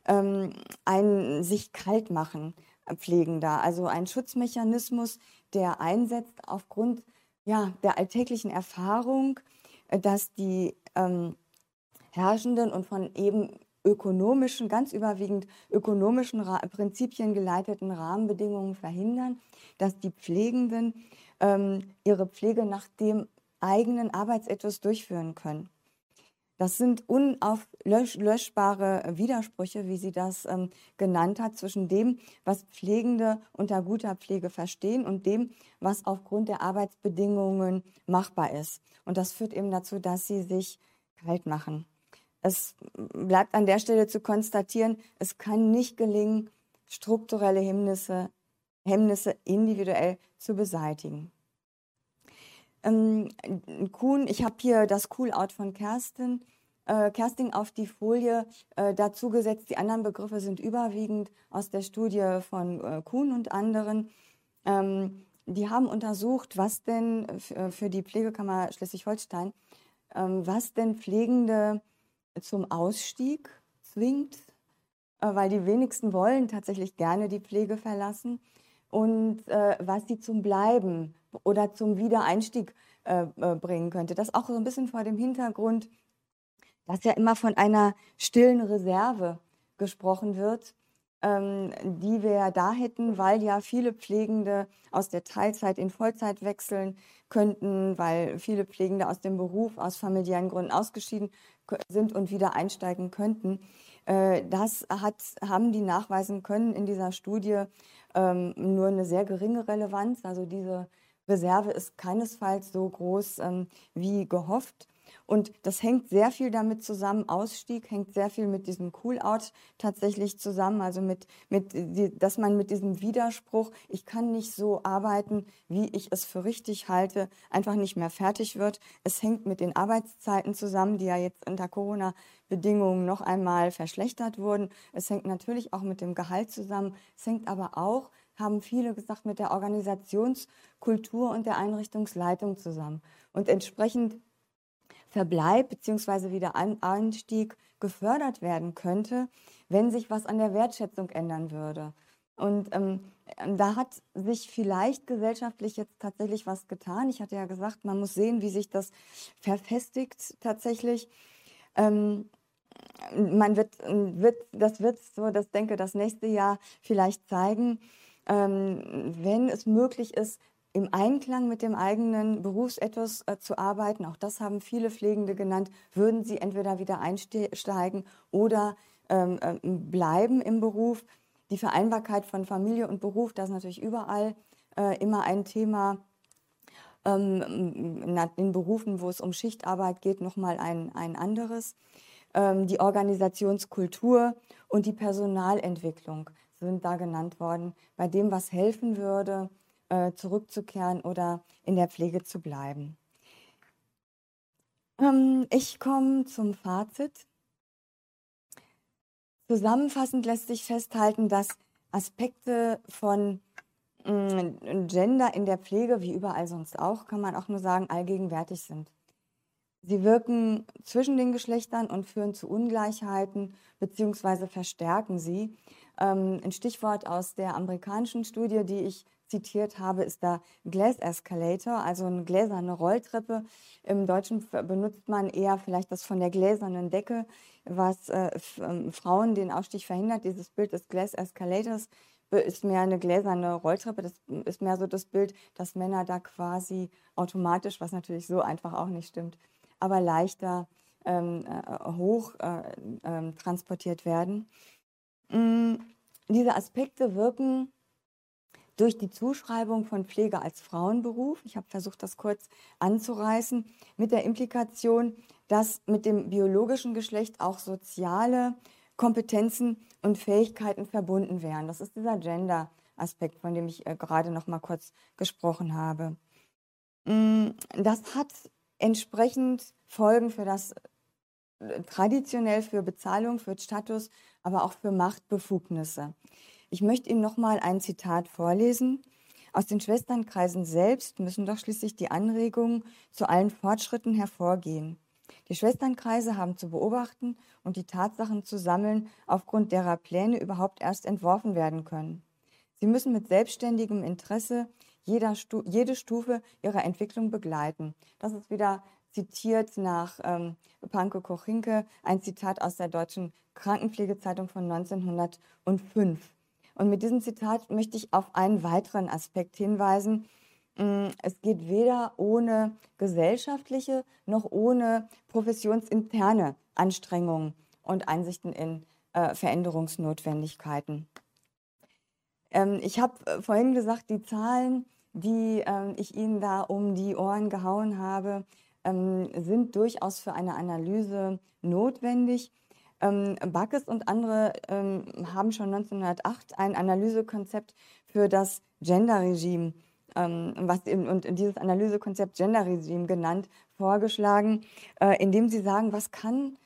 ähm, ein sich kalt machen Pflegender, also ein Schutzmechanismus, der einsetzt aufgrund ja, der alltäglichen Erfahrung, äh, dass die ähm, herrschenden und von eben ökonomischen, ganz überwiegend ökonomischen Ra Prinzipien geleiteten Rahmenbedingungen verhindern, dass die Pflegenden ähm, ihre Pflege nach dem eigenen Arbeitsethos durchführen können. Das sind unauflöschbare Widersprüche, wie sie das ähm, genannt hat, zwischen dem, was Pflegende unter guter Pflege verstehen und dem, was aufgrund der Arbeitsbedingungen machbar ist. Und das führt eben dazu, dass sie sich kalt machen. Es bleibt an der Stelle zu konstatieren, es kann nicht gelingen, strukturelle Hemmnisse, Hemmnisse individuell zu beseitigen. Ähm, Kuhn, ich habe hier das Cool-Out von Kerstin. Äh, Kerstin auf die Folie äh, dazu gesetzt. Die anderen Begriffe sind überwiegend aus der Studie von äh, Kuhn und anderen. Ähm, die haben untersucht, was denn äh, für die Pflegekammer Schleswig-Holstein, ähm, was denn Pflegende zum Ausstieg zwingt, äh, weil die wenigsten wollen tatsächlich gerne die Pflege verlassen und äh, was sie zum Bleiben oder zum Wiedereinstieg äh, äh, bringen könnte. Das auch so ein bisschen vor dem Hintergrund, dass ja immer von einer stillen Reserve gesprochen wird, ähm, die wir ja da hätten, weil ja viele Pflegende aus der Teilzeit in Vollzeit wechseln könnten, weil viele Pflegende aus dem Beruf aus familiären Gründen ausgeschieden sind und wieder einsteigen könnten. Äh, das hat, haben die nachweisen können in dieser Studie ähm, nur eine sehr geringe Relevanz. Also diese Reserve ist keinesfalls so groß ähm, wie gehofft. Und das hängt sehr viel damit zusammen, Ausstieg hängt sehr viel mit diesem Cool-Out tatsächlich zusammen, also mit, mit, dass man mit diesem Widerspruch, ich kann nicht so arbeiten, wie ich es für richtig halte, einfach nicht mehr fertig wird. Es hängt mit den Arbeitszeiten zusammen, die ja jetzt unter Corona-Bedingungen noch einmal verschlechtert wurden. Es hängt natürlich auch mit dem Gehalt zusammen. Es hängt aber auch haben viele gesagt, mit der Organisationskultur und der Einrichtungsleitung zusammen. Und entsprechend Verbleib bzw. Wiederanstieg gefördert werden könnte, wenn sich was an der Wertschätzung ändern würde. Und ähm, da hat sich vielleicht gesellschaftlich jetzt tatsächlich was getan. Ich hatte ja gesagt, man muss sehen, wie sich das verfestigt tatsächlich. Ähm, man wird, wird, das wird so, das denke, das nächste Jahr vielleicht zeigen, ähm, wenn es möglich ist, im Einklang mit dem eigenen Berufsethos äh, zu arbeiten, auch das haben viele Pflegende genannt, würden sie entweder wieder einsteigen oder ähm, äh, bleiben im Beruf. Die Vereinbarkeit von Familie und Beruf, das ist natürlich überall äh, immer ein Thema. Ähm, in Berufen, wo es um Schichtarbeit geht, nochmal ein, ein anderes. Ähm, die Organisationskultur und die Personalentwicklung sind da genannt worden, bei dem, was helfen würde, äh, zurückzukehren oder in der Pflege zu bleiben. Ähm, ich komme zum Fazit. Zusammenfassend lässt sich festhalten, dass Aspekte von mm, Gender in der Pflege, wie überall sonst auch, kann man auch nur sagen, allgegenwärtig sind. Sie wirken zwischen den Geschlechtern und führen zu Ungleichheiten bzw. verstärken sie. Ähm, ein Stichwort aus der amerikanischen Studie, die ich zitiert habe, ist da Glass Escalator, also eine gläserne Rolltreppe. Im Deutschen benutzt man eher vielleicht das von der gläsernen Decke, was äh, ähm, Frauen den Ausstieg verhindert. Dieses Bild des Glass Escalators ist mehr eine gläserne Rolltreppe. Das ist mehr so das Bild, dass Männer da quasi automatisch, was natürlich so einfach auch nicht stimmt, aber leichter ähm, äh, hoch äh, äh, transportiert werden. Mm, diese Aspekte wirken durch die Zuschreibung von Pflege als Frauenberuf, ich habe versucht, das kurz anzureißen, mit der Implikation, dass mit dem biologischen Geschlecht auch soziale Kompetenzen und Fähigkeiten verbunden wären. Das ist dieser Gender-Aspekt, von dem ich äh, gerade noch mal kurz gesprochen habe. Mm, das hat entsprechend Folgen für das traditionell für Bezahlung, für Status, aber auch für Machtbefugnisse. Ich möchte Ihnen noch mal ein Zitat vorlesen. Aus den Schwesternkreisen selbst müssen doch schließlich die Anregungen zu allen Fortschritten hervorgehen. Die Schwesternkreise haben zu beobachten und die Tatsachen zu sammeln, aufgrund derer Pläne überhaupt erst entworfen werden können. Sie müssen mit selbstständigem Interesse Stu jede Stufe ihrer Entwicklung begleiten. Das ist wieder zitiert nach ähm, Panke Kochinke, ein Zitat aus der Deutschen Krankenpflegezeitung von 1905. Und mit diesem Zitat möchte ich auf einen weiteren Aspekt hinweisen. Mm, es geht weder ohne gesellschaftliche noch ohne professionsinterne Anstrengungen und Einsichten in äh, Veränderungsnotwendigkeiten. Ähm, ich habe äh, vorhin gesagt, die Zahlen, die äh, ich Ihnen da um die Ohren gehauen habe, ähm, sind durchaus für eine Analyse notwendig. Ähm, Backes und andere ähm, haben schon 1908 ein Analysekonzept für das Gender-Regime, ähm, was und dieses Analysekonzept Gender-Regime genannt, vorgeschlagen, äh, indem sie sagen, was kann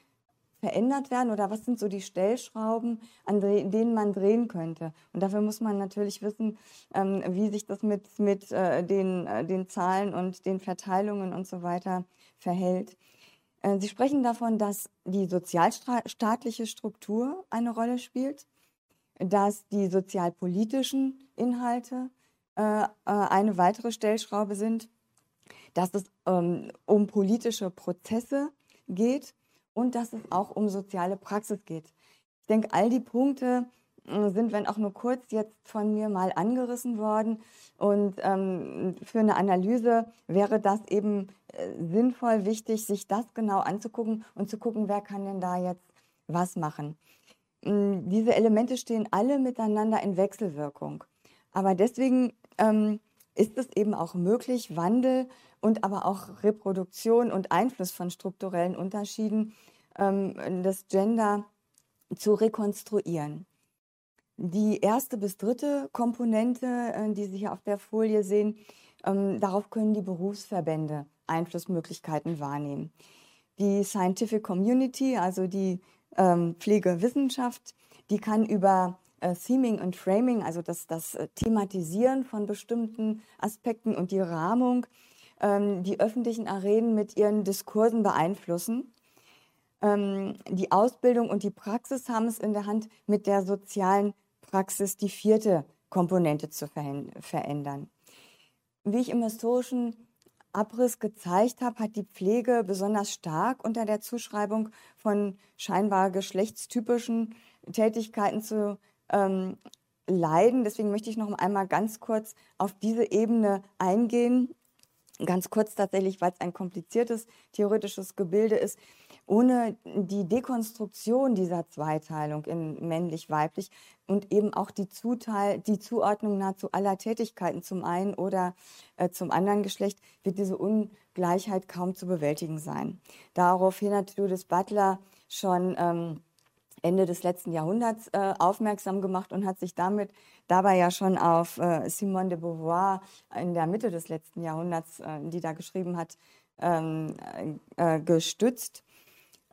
verändert werden oder was sind so die Stellschrauben, an denen man drehen könnte. Und dafür muss man natürlich wissen, ähm, wie sich das mit, mit äh, den, äh, den Zahlen und den Verteilungen und so weiter verhält. Äh, Sie sprechen davon, dass die sozialstaatliche Struktur eine Rolle spielt, dass die sozialpolitischen Inhalte eine weitere Stellschraube sind, dass es ähm, um politische Prozesse geht und dass es auch um soziale Praxis geht. Ich denke, all die Punkte äh, sind, wenn auch nur kurz, jetzt von mir mal angerissen worden. Und ähm, für eine Analyse wäre das eben äh, sinnvoll, wichtig, sich das genau anzugucken und zu gucken, wer kann denn da jetzt was machen. Ähm, diese Elemente stehen alle miteinander in Wechselwirkung. Aber deswegen ähm, ist es eben auch möglich, Wandel und aber auch Reproduktion und Einfluss von strukturellen Unterschieden ähm, das Gender zu rekonstruieren. Die erste bis dritte Komponente, äh, die Sie hier auf der Folie sehen, ähm, darauf können die Berufsverbände Einflussmöglichkeiten wahrnehmen. Die Scientific Community, also die ähm, Pflegewissenschaft, die kann über äh, Theming und Framing, also das, das äh, Thematisieren von bestimmten Aspekten und die Rahmung, ähm, die öffentlichen Arenen mit ihren Diskursen beeinflussen. Ähm, die Ausbildung und die Praxis haben es in der Hand, mit der sozialen Praxis die vierte Komponente zu verändern. Wie ich im historischen Abriss gezeigt habe, hat die Pflege besonders stark unter der Zuschreibung von scheinbar geschlechtstypischen Tätigkeiten zu ähm, leiden. Deswegen möchte ich noch einmal ganz kurz auf diese Ebene eingehen. Ganz kurz tatsächlich, weil es ein kompliziertes theoretisches Gebilde ist ohne die Dekonstruktion dieser Zweiteilung in männlich-weiblich und eben auch die, Zuteil, die Zuordnung nahezu aller Tätigkeiten zum einen oder äh, zum anderen Geschlecht, wird diese Ungleichheit kaum zu bewältigen sein. Daraufhin hat Judith Butler schon ähm, Ende des letzten Jahrhunderts äh, aufmerksam gemacht und hat sich damit dabei ja schon auf äh, Simone de Beauvoir in der Mitte des letzten Jahrhunderts, äh, die da geschrieben hat, ähm, äh, gestützt.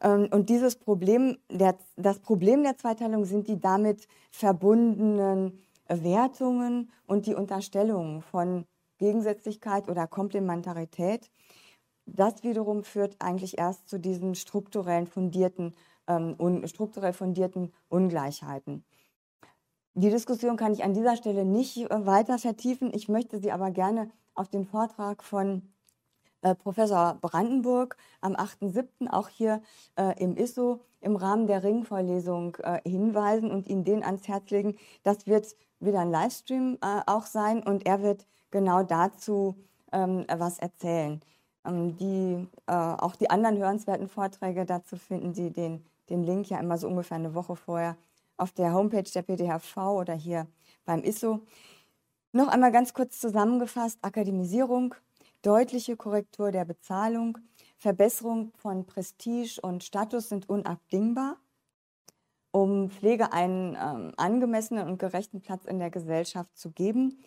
Ähm, und dieses Problem, der, das Problem der Zweiteilung sind die damit verbundenen Wertungen und die Unterstellungen von Gegensätzlichkeit oder Komplementarität. Das wiederum führt eigentlich erst zu diesen strukturellen fundierten, ähm, un, strukturell fundierten Ungleichheiten. Die Diskussion kann ich an dieser Stelle nicht äh, weiter vertiefen. Ich möchte sie aber gerne auf den Vortrag von äh, Professor Brandenburg am 8.7. auch hier äh, im ISSO im Rahmen der Ringvorlesung äh, hinweisen und Ihnen den ans Herz legen. Das wird wieder ein Livestream äh, auch sein und er wird genau dazu ähm, was erzählen. Ähm, die, auch die anderen hörenswerten Vorträge dazu finden Sie den, den Link ja immer so ungefähr eine Woche vorher auf der Homepage der PDHV oder hier beim ISSO. Noch einmal ganz kurz zusammengefasst, Akademisierung deutliche Korrektur der Bezahlung, Verbesserung von Prestige und Status sind unabdingbar, um Pflege einen ähm, angemessenen und gerechten Platz in der Gesellschaft zu geben.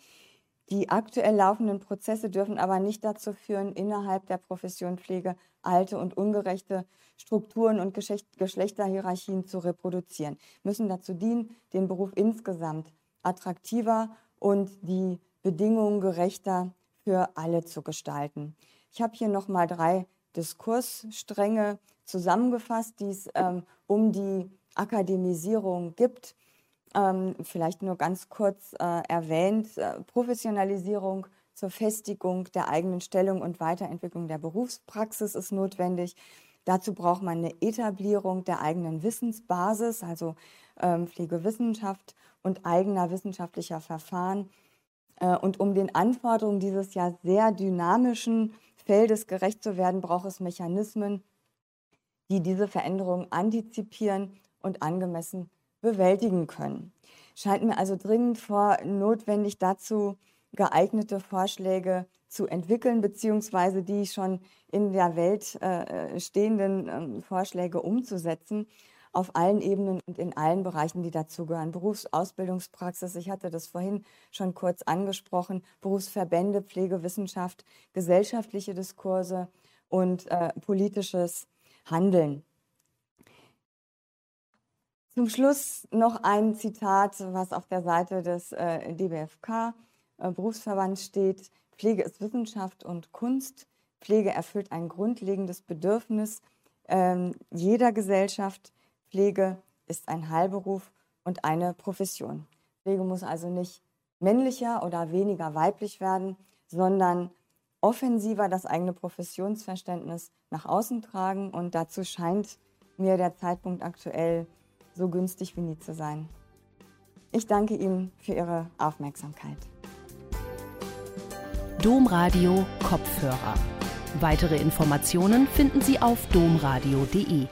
Die aktuell laufenden Prozesse dürfen aber nicht dazu führen, innerhalb der Profession Pflege alte und ungerechte Strukturen und Geschlechterhierarchien zu reproduzieren, müssen dazu dienen, den Beruf insgesamt attraktiver und die Bedingungen gerechter für alle zu gestalten. Ich habe hier nochmal drei Diskursstränge zusammengefasst, die es ähm, um die Akademisierung gibt. Ähm, vielleicht nur ganz kurz äh, erwähnt, äh, Professionalisierung zur Festigung der eigenen Stellung und Weiterentwicklung der Berufspraxis ist notwendig. Dazu braucht man eine Etablierung der eigenen Wissensbasis, also ähm, Pflegewissenschaft und eigener wissenschaftlicher Verfahren. Äh, und um den Anforderungen dieses ja sehr dynamischen Feldes gerecht zu werden, braucht es Mechanismen, die diese Veränderungen antizipieren und angemessen bewältigen können. Scheint mir also dringend vor notwendig dazu, geeignete Vorschläge zu entwickeln, beziehungsweise die schon in der Welt äh, stehenden äh, Vorschläge umzusetzen auf allen Ebenen und in allen Bereichen, die dazugehören. Berufsausbildungspraxis, ich hatte das vorhin schon kurz angesprochen, Berufsverbände, Pflegewissenschaft, gesellschaftliche Diskurse und äh, politisches Handeln. Zum Schluss noch ein Zitat, was auf der Seite des äh, DBFK äh, Berufsverbands steht. Pflege ist Wissenschaft und Kunst. Pflege erfüllt ein grundlegendes Bedürfnis äh, jeder Gesellschaft. Pflege ist ein Heilberuf und eine Profession. Pflege muss also nicht männlicher oder weniger weiblich werden, sondern offensiver das eigene Professionsverständnis nach außen tragen. Und dazu scheint mir der Zeitpunkt aktuell so günstig wie nie zu sein. Ich danke Ihnen für Ihre Aufmerksamkeit. Domradio Kopfhörer. Weitere Informationen finden Sie auf domradio.de.